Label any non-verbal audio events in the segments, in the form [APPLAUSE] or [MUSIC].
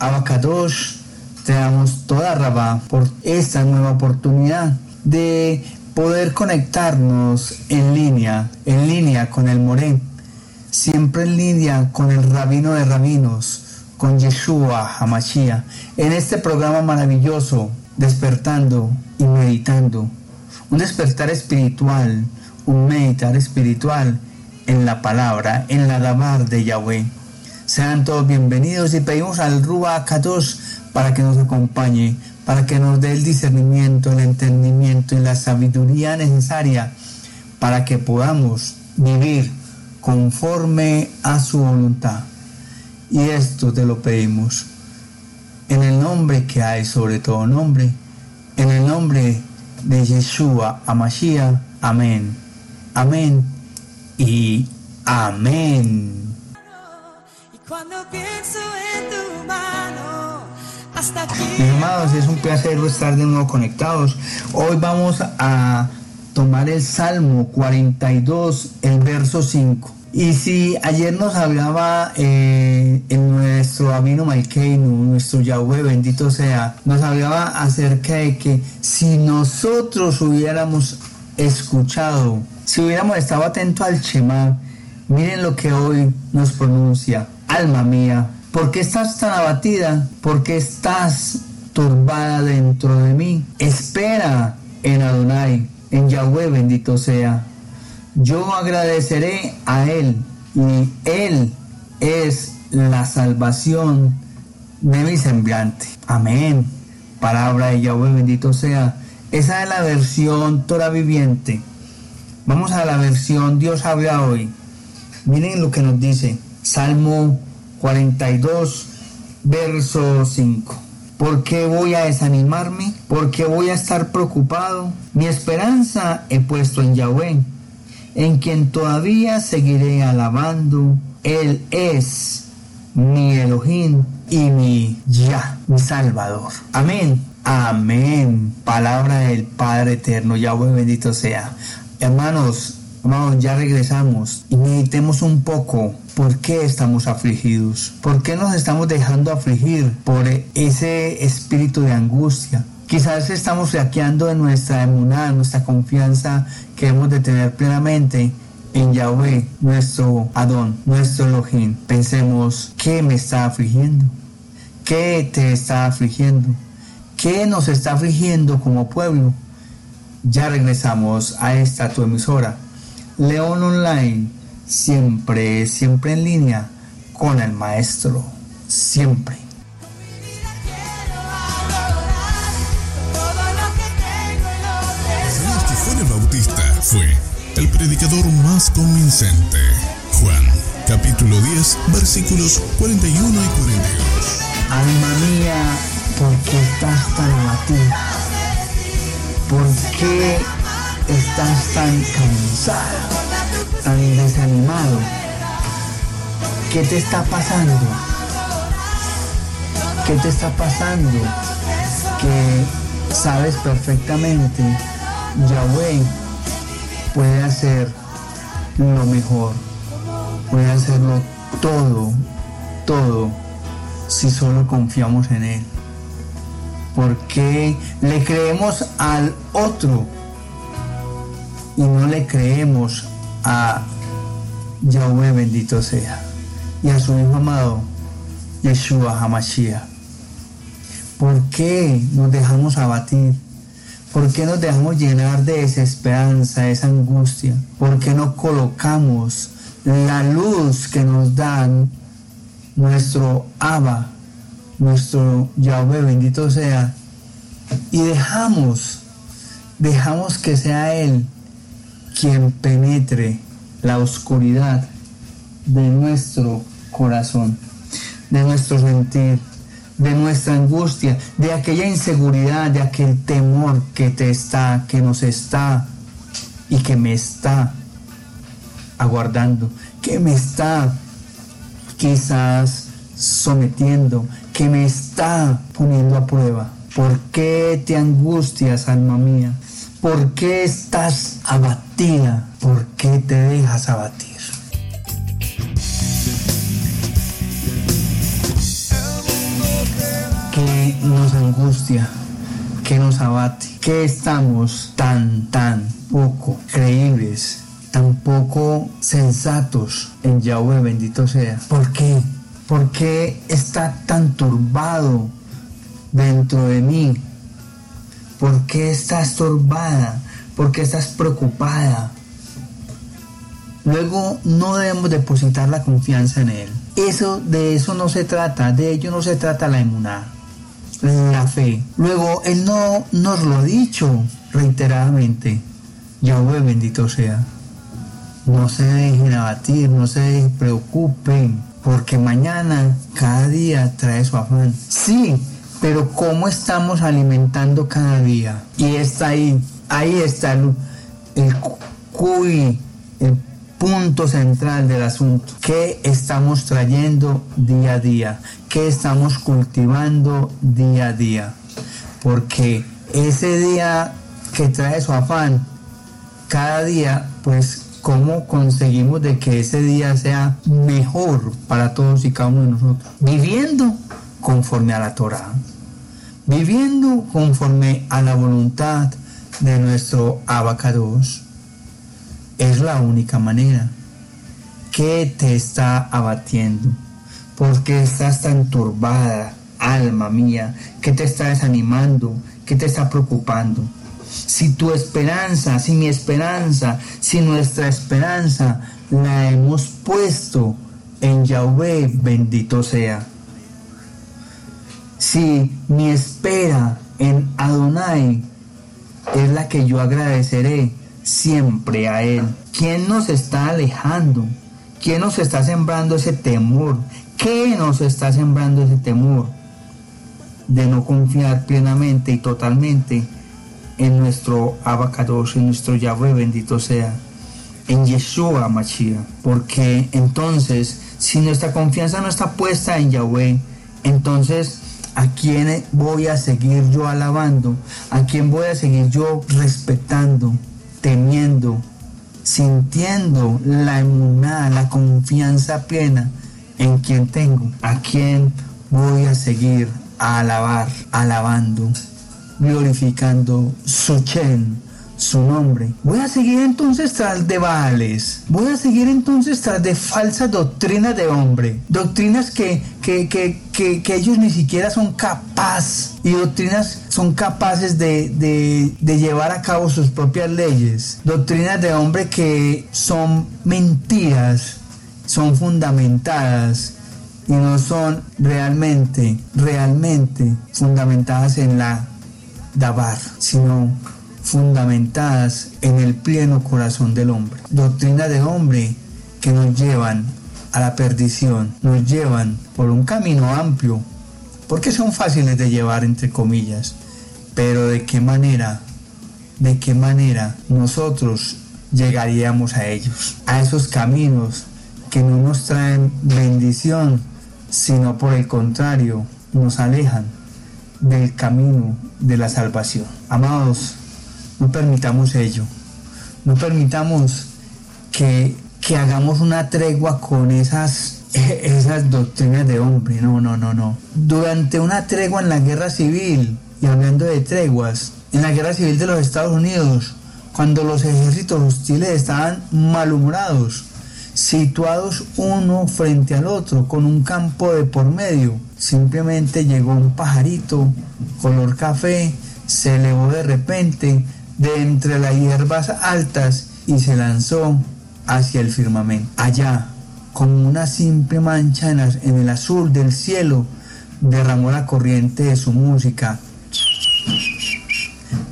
Abacadosh, te damos toda rabá por esta nueva oportunidad de poder conectarnos en línea, en línea con el Moré, siempre en línea con el Rabino de Rabinos, con Yeshua Hamashia, en este programa maravilloso, despertando y meditando, un despertar espiritual, un meditar espiritual en la palabra, en la Damar de Yahweh. Sean todos bienvenidos y pedimos al Ruba Kadosh para que nos acompañe, para que nos dé el discernimiento, el entendimiento y la sabiduría necesaria para que podamos vivir conforme a su voluntad. Y esto te lo pedimos en el nombre que hay sobre todo nombre, en el nombre de Yeshua Amashiach. Amén. Amén y amén. Mis amados, es un placer estar de nuevo conectados. Hoy vamos a tomar el Salmo 42, el verso 5. Y si ayer nos hablaba eh, en nuestro Abino Malkeinu, nuestro Yahweh, bendito sea, nos hablaba acerca de que si nosotros hubiéramos escuchado, si hubiéramos estado atentos al Shema, miren lo que hoy nos pronuncia, alma mía, ¿por qué estás tan abatida? ¿Por qué estás turbada dentro de mí? Espera en Adonai, en Yahweh bendito sea. Yo agradeceré a Él y Él es la salvación de mi semblante. Amén. Palabra de Yahweh bendito sea. Esa es la versión Torah viviente. Vamos a la versión Dios habla hoy. Miren lo que nos dice. Salmo 42, verso 5. ¿Por qué voy a desanimarme? ¿Por qué voy a estar preocupado? Mi esperanza he puesto en Yahweh, en quien todavía seguiré alabando. Él es mi Elohim y mi Ya, mi Salvador. Amén. Amén. Palabra del Padre Eterno, Yahweh bendito sea. Hermanos, hermanos, ya regresamos y meditemos un poco por qué estamos afligidos, por qué nos estamos dejando afligir por ese espíritu de angustia. Quizás estamos flaqueando en nuestra emuná, nuestra confianza que hemos de tener plenamente en Yahweh, nuestro Adón, nuestro Elohim. Pensemos, ¿qué me está afligiendo? ¿Qué te está afligiendo? ¿Qué nos está afligiendo como pueblo? Ya regresamos a esta tu emisora. León Online, siempre, siempre en línea con el maestro. Siempre. Juan el Bautista fue el predicador más convincente. Juan, capítulo 10, versículos 41 y 42. Alma mía, ¿por qué estás tan abatida? ¿Por qué estás tan cansado, tan desanimado? ¿Qué te está pasando? ¿Qué te está pasando? Que sabes perfectamente, Yahweh puede hacer lo mejor, puede hacerlo todo, todo, si solo confiamos en Él. Porque le creemos al otro y no le creemos a Yahweh bendito sea y a su hijo amado Yeshua Hamashiach. ¿Por qué nos dejamos abatir? ¿Por qué nos dejamos llenar de desesperanza, de esa angustia? ¿Por qué no colocamos la luz que nos dan nuestro Abba, nuestro Yahweh, bendito sea, y dejamos, dejamos que sea Él quien penetre la oscuridad de nuestro corazón, de nuestro sentir, de nuestra angustia, de aquella inseguridad, de aquel temor que te está, que nos está y que me está aguardando, que me está quizás sometiendo, que me está poniendo a prueba. ¿Por qué te angustias, alma mía? ¿Por qué estás abatida? ¿Por qué te dejas abatir? que nos angustia, que nos abate, que estamos tan, tan poco creíbles, tan poco sensatos en Yahweh, bendito sea. ¿Por qué? ¿Por qué está tan turbado dentro de mí? ¿Por qué estás turbada? ¿Por qué estás preocupada? Luego no debemos depositar la confianza en Él. Eso, de eso no se trata, de ello no se trata la emuná, la fe. Luego Él no nos lo ha dicho reiteradamente. Yahweh bendito sea. No se dejen abatir, no se preocupen, porque mañana cada día trae su afán. Sí, pero ¿cómo estamos alimentando cada día? Y está ahí, ahí está el, el cuy, el punto central del asunto. ¿Qué estamos trayendo día a día? ¿Qué estamos cultivando día a día? Porque ese día que trae su afán, cada día, pues, ¿cómo conseguimos de que ese día sea mejor para todos y cada uno de nosotros? Viviendo conforme a la Torah, viviendo conforme a la voluntad de nuestro abacados es la única manera. ¿Qué te está abatiendo? ¿Por qué estás tan turbada, alma mía? ¿Qué te está desanimando? ¿Qué te está preocupando? Si tu esperanza, si mi esperanza, si nuestra esperanza la hemos puesto en Yahweh, bendito sea. Si mi espera en Adonai es la que yo agradeceré, siempre a Él. ¿Quién nos está alejando? ¿Quién nos está sembrando ese temor? ¿Qué nos está sembrando ese temor? De no confiar plenamente y totalmente en nuestro abacados, en nuestro Yahweh, bendito sea, en Yeshua Mashiach. Porque entonces, si nuestra confianza no está puesta en Yahweh, entonces ¿A quién voy a seguir yo alabando? ¿A quién voy a seguir yo respetando? temiendo, sintiendo la emuná, la confianza plena en quien tengo, a quien voy a seguir a alabar, alabando, glorificando su chen, su nombre. Voy a seguir entonces tras de Baales. Voy a seguir entonces tras de falsas doctrinas de hombre. Doctrinas que, que, que, que, ellos ni siquiera son capaces. Y doctrinas son capaces de, de, de llevar a cabo sus propias leyes. Doctrinas de hombre que son mentiras, son fundamentadas y no son realmente, realmente fundamentadas en la Dabar, sino fundamentadas en el pleno corazón del hombre. Doctrina de hombre que nos llevan a la perdición, nos llevan por un camino amplio, porque son fáciles de llevar entre comillas, pero de qué manera, de qué manera nosotros llegaríamos a ellos, a esos caminos que no nos traen bendición, sino por el contrario, nos alejan del camino de la salvación. Amados, no permitamos ello. No permitamos que, hagamos una tregua con esas, [LAUGHS] esas doctrinas de hombre. No, no, no, no. Durante una tregua en la guerra civil, y hablando de treguas, en la guerra civil de los Estados Unidos, cuando los ejércitos hostiles estaban malhumorados, situados uno frente al otro, con un campo de por medio, simplemente llegó un pajarito color café, se elevó de repente, de entre las hierbas altas y se lanzó hacia el firmamento. Allá, como una simple mancha en, el azul del cielo, derramó la corriente de su música,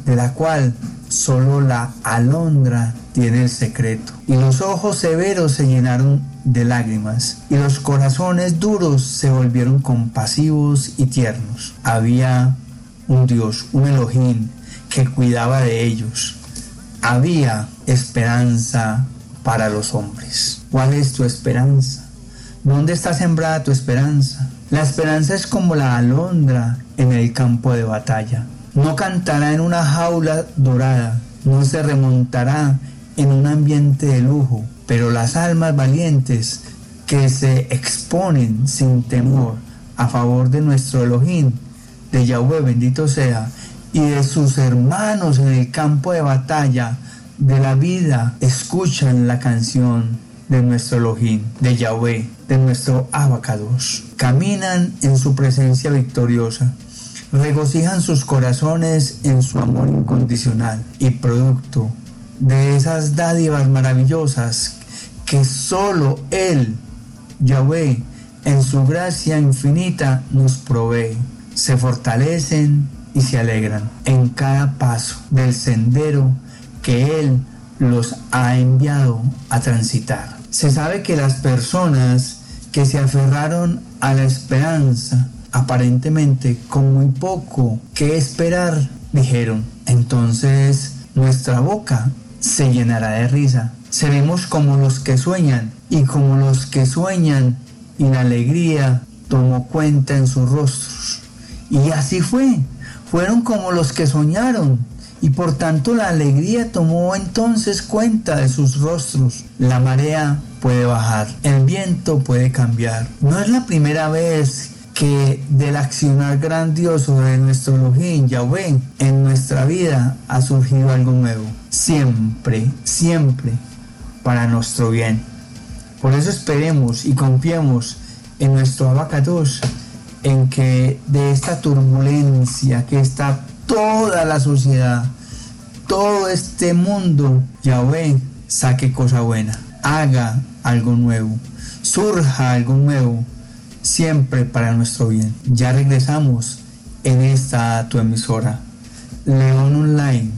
de la cual solo la alondra tiene el secreto. Y los ojos severos se llenaron de lágrimas, y los corazones duros se volvieron compasivos y tiernos. Había un Dios, un Elohim, que cuidaba de ellos. Había esperanza para los hombres. ¿Cuál es tu esperanza? ¿Dónde está sembrada tu esperanza? La esperanza es como la alondra en el campo de batalla. No cantará en una jaula dorada, no se remontará en un ambiente de lujo, pero las almas valientes que se exponen sin temor a favor de nuestro Elohim de Yahweh, bendito sea, y de sus hermanos en el campo de batalla de la vida, escuchan la canción de nuestro Elohim, de Yahweh, de nuestro Abacados. Caminan en su presencia victoriosa. Regocijan sus corazones en su amor incondicional y producto de esas dádivas maravillosas que solo Él, Yahweh, en su gracia infinita nos provee. Se fortalecen y se alegran en cada paso del sendero que Él los ha enviado a transitar. Se sabe que las personas que se aferraron a la esperanza, aparentemente con muy poco que esperar, dijeron, entonces nuestra boca se llenará de risa. Seremos como los que sueñan y como los que sueñan y la alegría tomó cuenta en sus rostros. Y así fue. Fueron como los que soñaron y por tanto la alegría tomó entonces cuenta de sus rostros. La marea puede bajar, el viento puede cambiar. No es la primera vez que del accionar grandioso de nuestro Elohim, Yahweh, en nuestra vida ha surgido algo nuevo. Siempre, siempre para nuestro bien. Por eso esperemos y confiemos en nuestro abacados, en que de esta turbulencia que está toda la sociedad, todo este mundo, Yahweh saque cosa buena, haga algo nuevo, surja algo nuevo siempre para nuestro bien. Ya regresamos en esta tu emisora, León Online,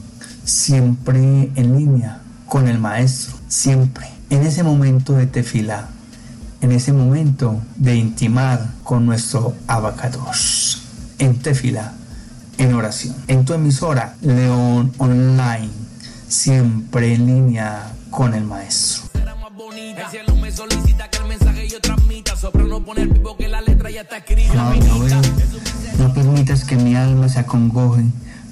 siempre en línea con el Maestro, siempre. En ese momento de tefila, en ese momento de intimar con nuestro abacados, en tefila, en oración. En tu emisora, León Online, siempre en línea con el Maestro. No permitas que mi alma se acongoje,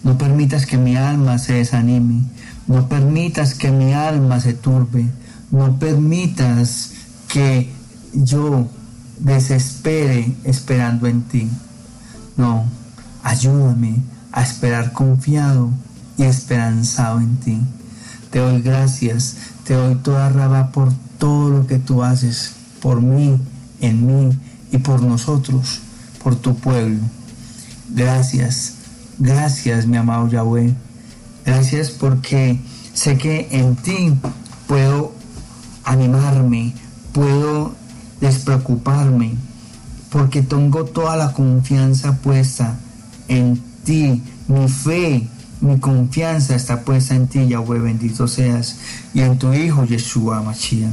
no permitas que mi alma se desanime, no permitas que mi alma se turbe, no permitas que yo desespere esperando en ti. No, ayúdame a esperar confiado y esperanzado en ti. Te doy gracias, te doy toda raba por todo lo que tú haces por mí, en mí y por nosotros, por tu pueblo. Gracias, gracias mi amado Yahweh. Gracias porque sé que en ti puedo animarme, puedo despreocuparme, porque tengo toda la confianza puesta en ti, mi fe, mi confianza está puesta en ti, Yahweh, bendito seas, y en tu Hijo Yeshua Mashiach.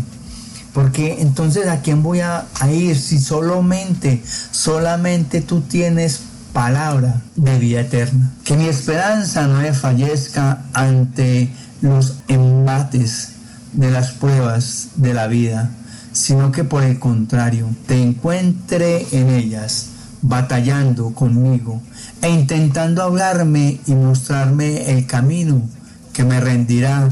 Porque entonces a quién voy a, ir si solamente, solamente tú tienes palabra de vida eterna. Que mi esperanza no fallezca ante los embates de las pruebas de la vida, sino que por el contrario, te encuentre en ellas batallando conmigo e intentando hablarme y mostrarme el camino que me rendirá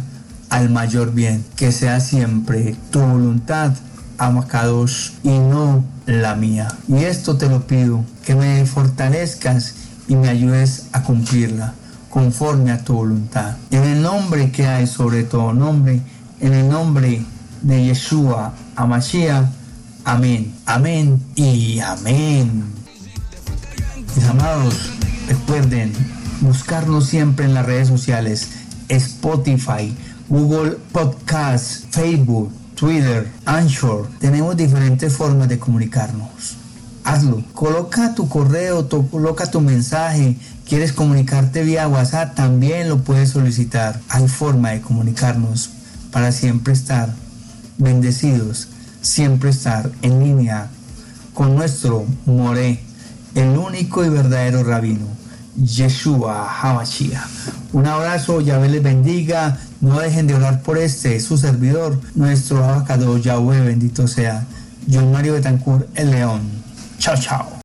al mayor bien, que sea siempre tu voluntad, Amacados, y no la mía. Y esto te lo pido, que me fortalezcas y me ayudes a cumplirla conforme a tu voluntad. En el nombre que hay sobre todo nombre, en el nombre de Yeshua, Amashiach, amén, amén y amén. Mis amados, recuerden buscarnos siempre en las redes sociales, Spotify, Google Podcast, Facebook, Twitter, Anchor. Tenemos diferentes formas de comunicarnos. Hazlo. Coloca tu correo, coloca tu mensaje. ¿Quieres comunicarte vía WhatsApp? También lo puedes solicitar. Hay forma de comunicarnos para siempre estar bendecidos, siempre estar en línea con nuestro More, el único y verdadero rabino, Yeshua HaMashiach. Un abrazo, Yahweh les bendiga. No dejen de orar por este, su servidor, nuestro abacado Yahweh, bendito sea. John Mario Betancourt, el león. Chao, chao.